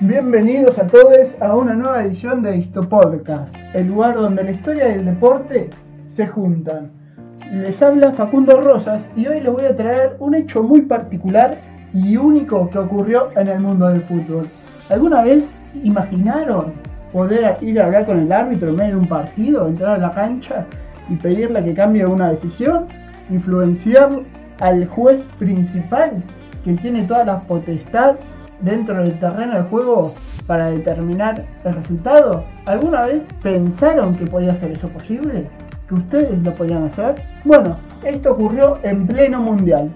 Bienvenidos a todos a una nueva edición de Histopodcast, el lugar donde la historia y el deporte se juntan. Les habla Facundo Rosas y hoy les voy a traer un hecho muy particular y único que ocurrió en el mundo del fútbol. ¿Alguna vez imaginaron poder ir a hablar con el árbitro en medio de un partido, entrar a la cancha y pedirle que cambie una decisión? ¿Influenciar al juez principal que tiene toda la potestad dentro del terreno de juego para determinar el resultado? ¿Alguna vez pensaron que podía ser eso posible? ¿Que ustedes lo podían hacer? Bueno, esto ocurrió en pleno mundial.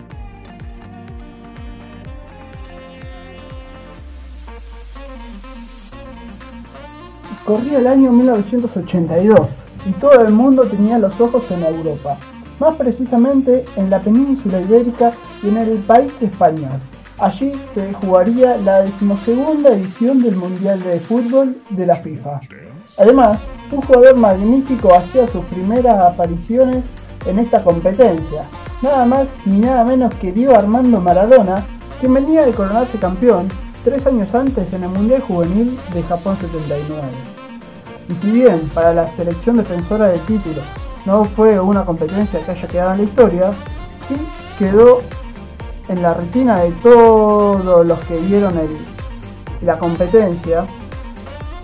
Corría el año 1982 y todo el mundo tenía los ojos en Europa, más precisamente en la península ibérica y en el país español. Allí se jugaría la decimosegunda edición del Mundial de Fútbol de la FIFA. Además, un jugador magnífico hacía sus primeras apariciones en esta competencia, nada más ni nada menos que Diego Armando Maradona, que venía de coronarse campeón tres años antes en el Mundial Juvenil de Japón 79. Y si bien para la selección defensora de título no fue una competencia que haya quedado en la historia, sí quedó en la retina de todos los que vieron la competencia,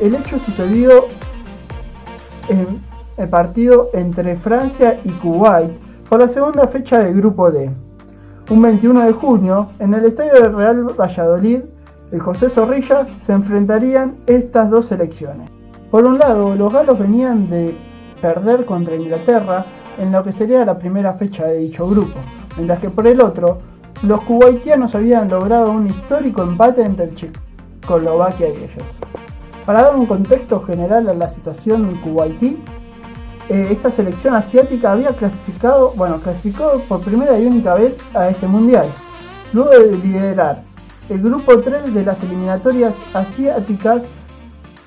el hecho sucedido en el partido entre Francia y Kuwait por la segunda fecha del grupo D. Un 21 de junio, en el estadio del Real Valladolid, el José Zorrilla se enfrentarían estas dos selecciones. Por un lado, los galos venían de perder contra Inglaterra en lo que sería la primera fecha de dicho grupo, mientras que por el otro, los kuwaitianos habían logrado un histórico empate entre Checoslovaquia y ellos. Para dar un contexto general a la situación en Kuwaití, eh, esta selección asiática había clasificado, bueno, clasificó por primera y única vez a este mundial, luego de liderar el grupo 3 de las eliminatorias asiáticas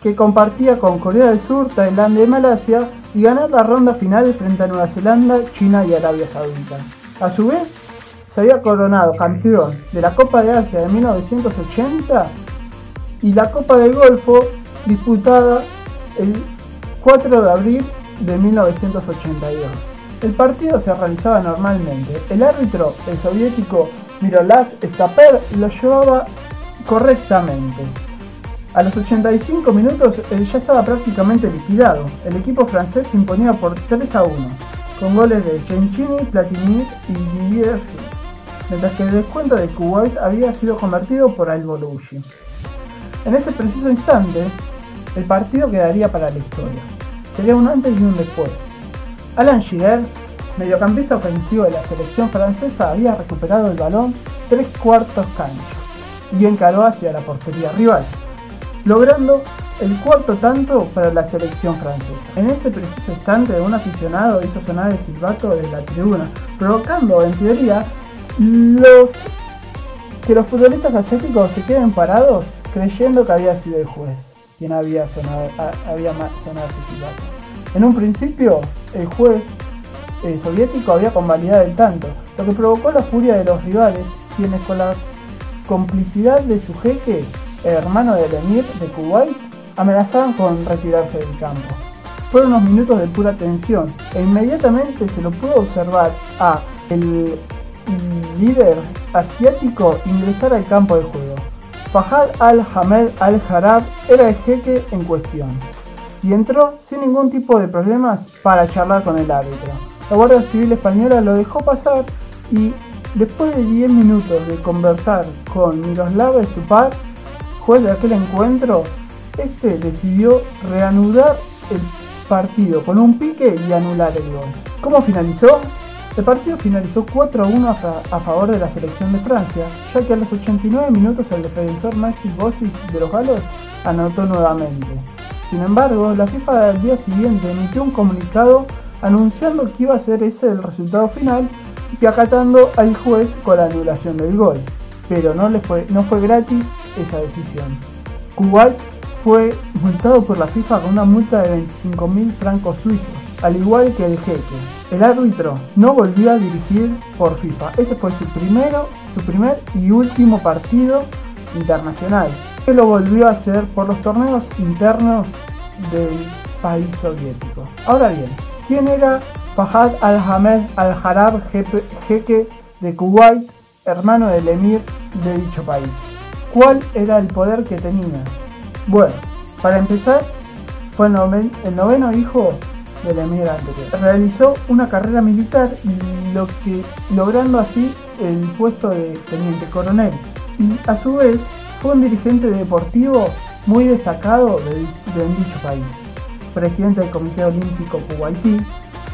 que compartía con Corea del Sur, Tailandia y Malasia y ganar la ronda final frente a Nueva Zelanda, China y Arabia Saudita. A su vez, se había coronado campeón de la Copa de Asia de 1980 y la Copa del Golfo disputada el 4 de abril de 1982. El partido se realizaba normalmente. El árbitro, el soviético Mirolav Staper, lo llevaba correctamente. A los 85 minutos ya estaba prácticamente liquidado. El equipo francés se imponía por 3 a 1, con goles de Cencini, Platini y Didier mientras que el descuento de Kuwait había sido convertido por Al Bolushi. En ese preciso instante, el partido quedaría para la historia. Sería un antes y un después. Alan Shearer, mediocampista ofensivo de la selección francesa, había recuperado el balón tres cuartos cancha y encaró hacia la portería rival, logrando el cuarto tanto para la selección francesa. En ese preciso instante, un aficionado hizo sonar el silbato desde la tribuna, provocando en teoría los que los futbolistas asiáticos se queden parados creyendo que había sido el juez quien había sonado, había sonado. En un principio, el juez eh, soviético había convalidado el tanto, lo que provocó la furia de los rivales, quienes con la complicidad de su jeque, el hermano del emir de Kuwait, amenazaban con retirarse del campo. Fueron unos minutos de pura tensión e inmediatamente se lo pudo observar a el líder asiático ingresar al campo de juego. Fahad al-Hamed al-Harab era el jeque en cuestión y entró sin ningún tipo de problemas para charlar con el árbitro. La Guardia Civil Española lo dejó pasar y después de 10 minutos de conversar con Miroslav Stupar, juez de aquel encuentro, este decidió reanudar el partido con un pique y anular el gol. ¿Cómo finalizó? El partido finalizó 4 a 1 a, favor de la selección de Francia, ya que a los 89 minutos el defensor Maxi Bossis de los galos anotó nuevamente. Sin embargo, la FIFA al día siguiente emitió un comunicado anunciando que iba a ser ese el resultado final y acatando al juez con la anulación del gol. Pero no, le fue, no fue gratis esa decisión. Kuwait fue multado por la FIFA con una multa de 25.000 francos suizos, al igual que el jeque. El árbitro no volvió a dirigir por FIFA. Ese fue su primero, su primer y último partido internacional. que lo volvió a hacer por los torneos internos del país soviético. Ahora bien, ¿quién era Fahad al-Hamed al-Harab, jeque de Kuwait, hermano del emir de dicho país? ¿Cuál era el poder que tenía? Bueno, para empezar, fue el, noveno hijo del emir anterior. Realizó una carrera militar lo que, logrando así el puesto de teniente coronel. Y a su vez fue un dirigente deportivo muy destacado de, dicho país. Presidente del Comité Olímpico Kuwaití,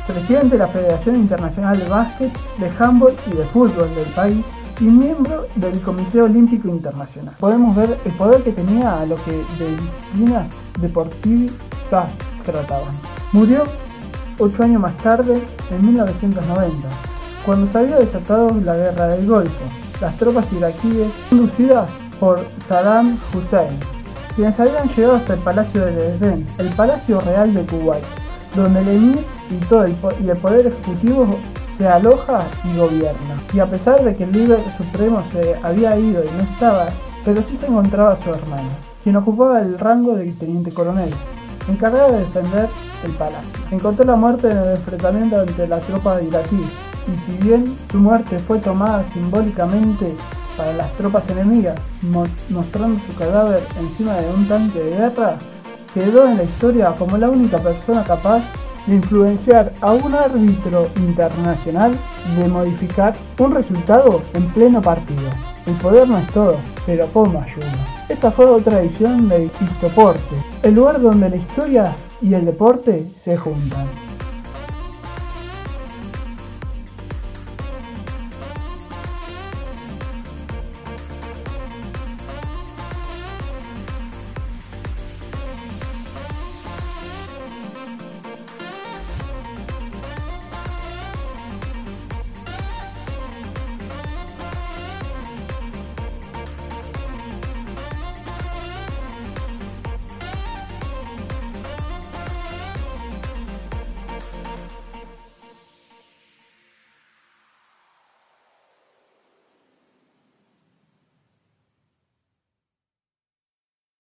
presidente de la Federación Internacional de Básquet, de Handball y de Fútbol del país y miembro del Comité Olímpico Internacional. Podemos ver el poder que tenía a lo que de disciplinas deportivas trataban. Murió ocho años más tarde, en 1990, cuando se había desatado la guerra del Golfo. Las tropas iraquíes, conducidas por Saddam Hussein, quienes habían llegado hasta el Palacio de Edén, el Palacio Real de Kuwait, donde el emir y todo el, y el poder ejecutivo se aloja y gobierna. Y a pesar de que el líder supremo se había ido y no estaba, pero sí se encontraba su hermano, quien ocupaba el rango de teniente coronel, encargado de defender el palacio. Encontró la muerte en el enfrentamiento ante la tropa iraquí, y si bien su muerte fue tomada simbólicamente para las tropas enemigas, mostrando su cadáver encima de un tanque de guerra, quedó en la historia como la única persona capaz de influenciar a un árbitro internacional de modificar un resultado en pleno partido. El poder no es todo, pero como ayuda. Esta fue otra edición de Histoporte, el lugar donde la historia y el deporte se juntan.